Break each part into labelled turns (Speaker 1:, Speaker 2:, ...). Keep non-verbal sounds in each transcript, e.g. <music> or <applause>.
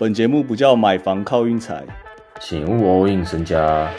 Speaker 1: 本节目不叫买房靠运财，
Speaker 2: 请勿 all in 身家。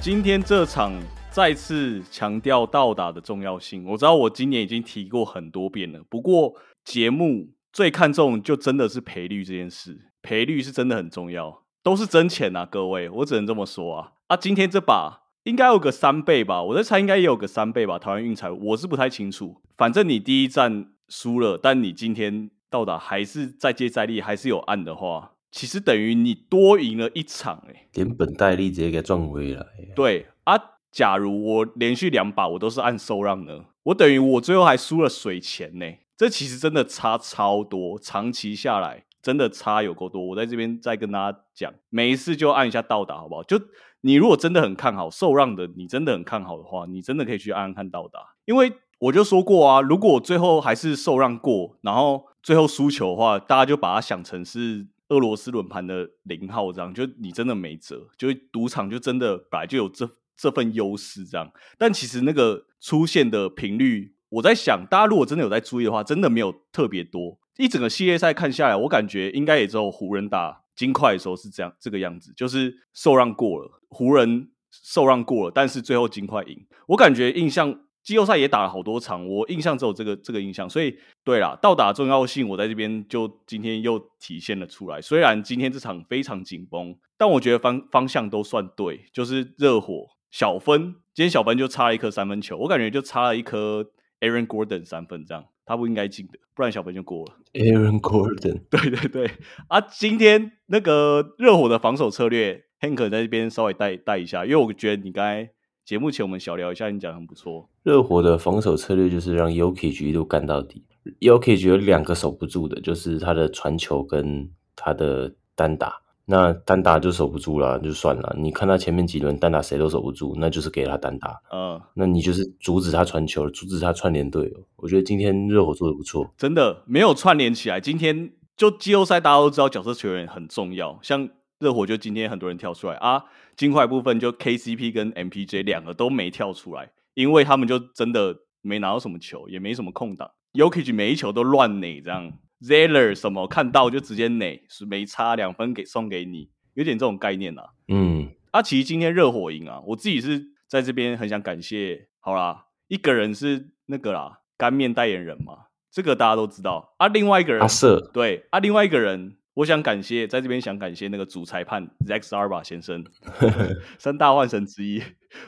Speaker 1: 今天这场再次强调倒打的重要性。我知道我今年已经提过很多遍了，不过节目最看重就真的是赔率这件事，赔率是真的很重要，都是真钱啊，各位，我只能这么说啊。啊，今天这把应该有个三倍吧，我在猜应该也有个三倍吧。台湾运彩我是不太清楚，反正你第一站输了，但你今天到达还是再接再厉，还是有按的话。其实等于你多赢了一场，哎，
Speaker 2: 连本带利直接给赚回来。
Speaker 1: 对啊，假如我连续两把我都是按收让呢，我等于我最后还输了水钱呢。这其实真的差超多，长期下来真的差有够多。我在这边再跟大家讲，每一次就按一下到达，好不好？就你如果真的很看好受让的，你真的很看好的话，你真的可以去按按看到达。因为我就说过啊，如果最后还是受让过，然后最后输球的话，大家就把它想成是。俄罗斯轮盘的零号这样，就你真的没辙，就赌场就真的本来就有这这份优势这样。但其实那个出现的频率，我在想，大家如果真的有在注意的话，真的没有特别多。一整个系列赛看下来，我感觉应该也只有湖人打金块的时候是这样这个样子，就是受让过了，湖人受让过了，但是最后金块赢。我感觉印象。季后赛也打了好多场，我印象只有这个这个印象，所以对啦，到达重要性，我在这边就今天又体现了出来。虽然今天这场非常紧绷，但我觉得方方向都算对，就是热火小分，今天小分就差了一颗三分球，我感觉就差了一颗 Aaron Gordon 三分，这样他不应该进的，不然小分就过了。
Speaker 2: Aaron Gordon，<laughs>
Speaker 1: 对对对，啊，今天那个热火的防守策略，Hank 在这边稍微带带一下，因为我觉得你刚才。节目前我们小聊一下，你讲很不错。
Speaker 2: 热火的防守策略就是让 Yoki 一路干到底。Yoki 有两个守不住的，就是他的传球跟他的单打。那单打就守不住了，就算了。你看他前面几轮单打谁都守不住，那就是给他单打。嗯，那你就是阻止他传球，阻止他串联队友。我觉得今天热火做的不错，
Speaker 1: 真的没有串联起来。今天就季后赛大家都知道角色球员很重要，像。热火就今天很多人跳出来啊，金块部分就 KCP 跟 MPJ 两个都没跳出来，因为他们就真的没拿到什么球，也没什么空档。Yokich 每一球都乱垒这样，Zeller 什么看到就直接垒，是没差两分给送给你，有点这种概念呐。嗯，啊，其实今天热火赢啊，我自己是在这边很想感谢，好啦，一个人是那个啦，干面代言人嘛，这个大家都知道啊，另外一个人
Speaker 2: 阿瑟，
Speaker 1: 对啊，另外一个人。我想感谢，在这边想感谢那个主裁判 Zack Arba 先生，<laughs> 三大万神之一。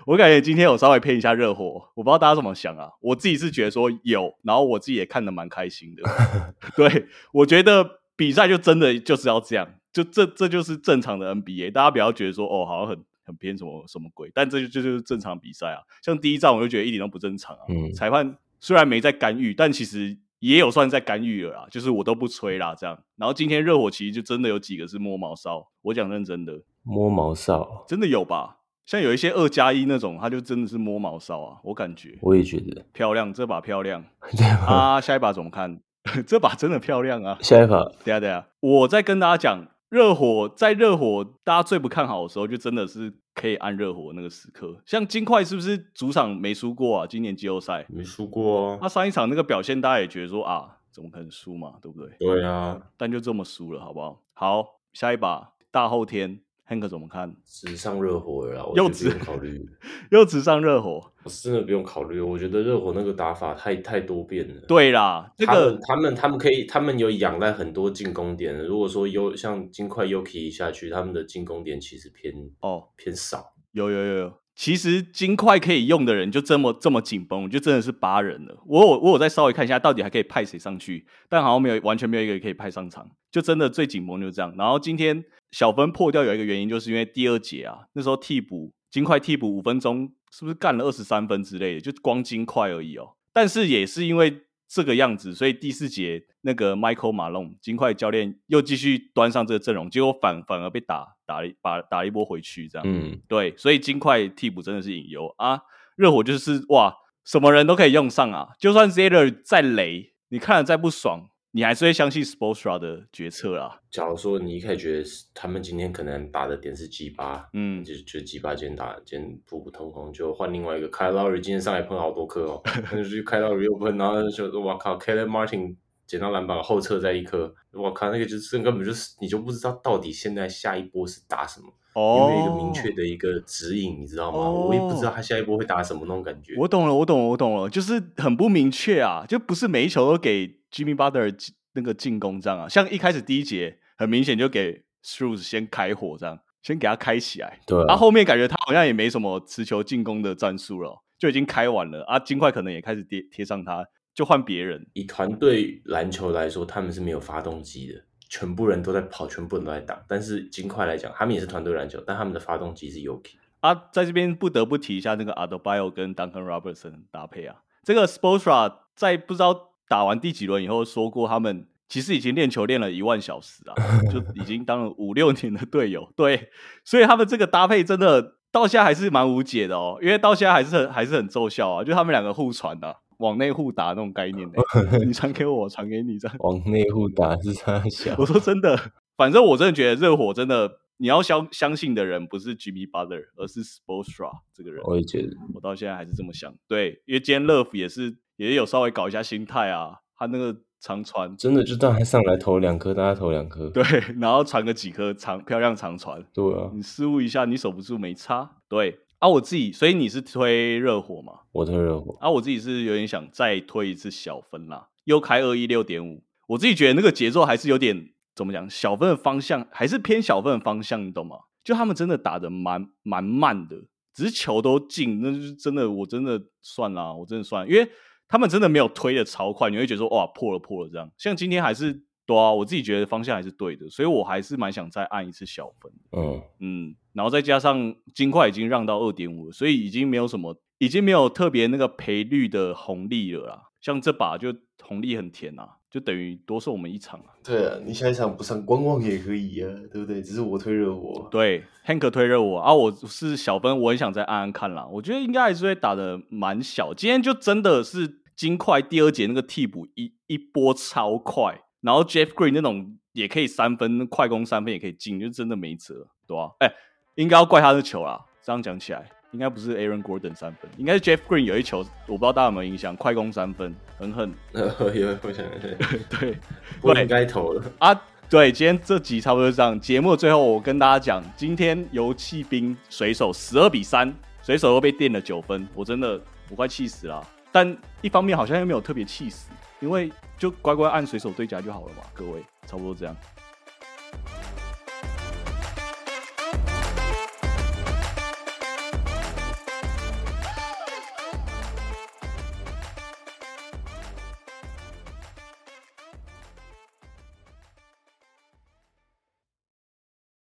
Speaker 1: 我感觉今天我稍微偏一下热火，我不知道大家怎么想啊。我自己是觉得说有，然后我自己也看得蛮开心的。<laughs> 对，我觉得比赛就真的就是要这样，就这这就是正常的 NBA。大家不要觉得说哦，好像很很偏什么什么鬼，但这就这就是正常比赛啊。像第一仗我就觉得一点都不正常啊。裁判虽然没在干预，但其实。也有算在干预了啦，就是我都不吹啦，这样。然后今天热火其实就真的有几个是摸毛哨，我讲认真的，
Speaker 2: 摸毛哨
Speaker 1: 真的有吧？像有一些二加一那种，他就真的是摸毛哨啊，我感觉。
Speaker 2: 我也觉得
Speaker 1: 漂亮，这把漂亮。<laughs> 啊，下一把怎么看？<laughs> 这把真的漂亮啊！
Speaker 2: 下一把，
Speaker 1: 等下等下，我再跟大家讲。热火在热火，大家最不看好的时候，就真的是可以按热火那个时刻。像金块是不是主场没输过啊？今年季后赛
Speaker 2: 没输过啊。
Speaker 1: 他上一场那个表现，大家也觉得说啊，怎么可能输嘛？对不对？
Speaker 2: 对啊。
Speaker 1: 但就这么输了，好不好？好，下一把大后天。Hank 怎么看？
Speaker 2: 直上热火了，
Speaker 1: 又直
Speaker 2: 考虑，<laughs>
Speaker 1: 又直上热火，
Speaker 2: 我真的不用考虑。我觉得热火那个打法太太多变了。
Speaker 1: 对啦，这
Speaker 2: 个他们他们可以，他们有仰赖很多进攻点。如果说有像金块 Yuki 下去，他们的进攻点其实偏哦偏少。
Speaker 1: 有有有有，其实金块可以用的人就这么这么紧绷，就真的是八人了。我我我再稍微看一下，到底还可以派谁上去？但好像没有，完全没有一个可以派上场，就真的最紧绷就是这样。然后今天。小分破掉有一个原因，就是因为第二节啊，那时候替补金块替补五分钟，是不是干了二十三分之类的？就光金块而已哦。但是也是因为这个样子，所以第四节那个 Michael Malone 金块教练又继续端上这个阵容，结果反反而被打打了把打一波回去，这样。嗯，对，所以金块替补真的是隐忧啊。热火就是哇，什么人都可以用上啊，就算 Zeller 再雷，你看了再不爽。你还是会相信 Sportsra 的决策啦。
Speaker 2: 假如说你一开始觉得他们今天可能打的点是 G 八，
Speaker 1: 嗯，
Speaker 2: 就就 G 八今天打今天普普通通，就换另外一个 Kyle Lowry 今天上来喷好多颗哦，<laughs> 那就 Kyle Lowry 又喷，然后就哇靠 k e l l e Martin 捡到篮板后撤再一颗，我靠那个就是根本就是你就不知道到底现在下一波是打什么。
Speaker 1: 哦，
Speaker 2: 有一个明确的一个指引，你知道吗？我也不知道他下一波会打什么那种感觉。
Speaker 1: 我懂了，我懂了，我懂了，就是很不明确啊，就不是每一球都给 Jimmy Butler 那个进攻这样啊。像一开始第一节，很明显就给 s h r e w s 先开火这样，先给他开起来。
Speaker 2: 对，
Speaker 1: 啊，后面感觉他好像也没什么持球进攻的战术了，就已经开完了啊。金块可能也开始贴贴上他，就换别人。
Speaker 2: 以团队篮球来说，他们是没有发动机的。全部人都在跑，全部人都在打。但是金块来讲，他们也是团队篮球，但他们的发动机是 Yoki
Speaker 1: 啊。在这边不得不提一下那个 Adobio 跟 Duncan Robertson 搭配啊。这个 Sportsra 在不知道打完第几轮以后说过，他们其实已经练球练了一万小时啊，就已经当了五六年的队友。对，所以他们这个搭配真的到现在还是蛮无解的哦，因为到现在还是很还是很奏效啊，就他们两个互传的。往内互打那种概念的，<laughs> 你传给我，传给你这样。
Speaker 2: 往内互打是啥想？
Speaker 1: 我说真的，反正我真的觉得热火真的，你要相相信的人不是 Jimmy Butler，而是 Sportsra 这个人。
Speaker 2: 我也觉得，
Speaker 1: 我到现在还是这么想。对，因为今天 Love 也是也有稍微搞一下心态啊，他那个长传
Speaker 2: 真的就让他上来投两颗，大家投两颗。
Speaker 1: 对，<laughs> 然后传个几颗长漂亮长传。
Speaker 2: 对啊，
Speaker 1: 你失误一下，你守不住没差。对。啊，我自己，所以你是推热火嘛？
Speaker 2: 我推热火。
Speaker 1: 啊，我自己是有点想再推一次小分啦，又开二一六点五。我自己觉得那个节奏还是有点怎么讲，小分的方向还是偏小分的方向，你懂吗？就他们真的打的蛮蛮慢的，只是球都进，那就是真的，我真的算了，我真的算，因为他们真的没有推的超快，你会觉得说哇破了破了这样。像今天还是。对啊，我自己觉得方向还是对的，所以我还是蛮想再按一次小分。
Speaker 2: 嗯
Speaker 1: 嗯，然后再加上金块已经让到二点五，所以已经没有什么，已经没有特别那个赔率的红利了啦。像这把就红利很甜啊，就等于多送我们一场啊。
Speaker 2: 对啊，你下一场不上观望也可以啊，对不对？只是我推热火。
Speaker 1: 对，Hank 推热火啊，我是小分，我很想再按按看啦。我觉得应该还是会打的蛮小。今天就真的是金块第二节那个替补一一波超快。然后 Jeff Green 那种也可以三分快攻三分也可以进，就真的没辙，对吧？哎，应该要怪他的球啦。这样讲起来，应该不是 Aaron Gordon 三分，应该是 Jeff Green 有一球，我不知道大家有没有印象，快攻三分，狠 <laughs> 狠。
Speaker 2: 有，我想对
Speaker 1: 对，
Speaker 2: 不 <laughs> 应该投了
Speaker 1: 啊。对，今天这集差不多这样。节目最后我跟大家讲，今天游骑兵水手十二比三，水手又被垫了九分，我真的我快气死了。但一方面好像又没有特别气死。因为就乖乖按水手对夹就好了嘛，各位，差不多这样。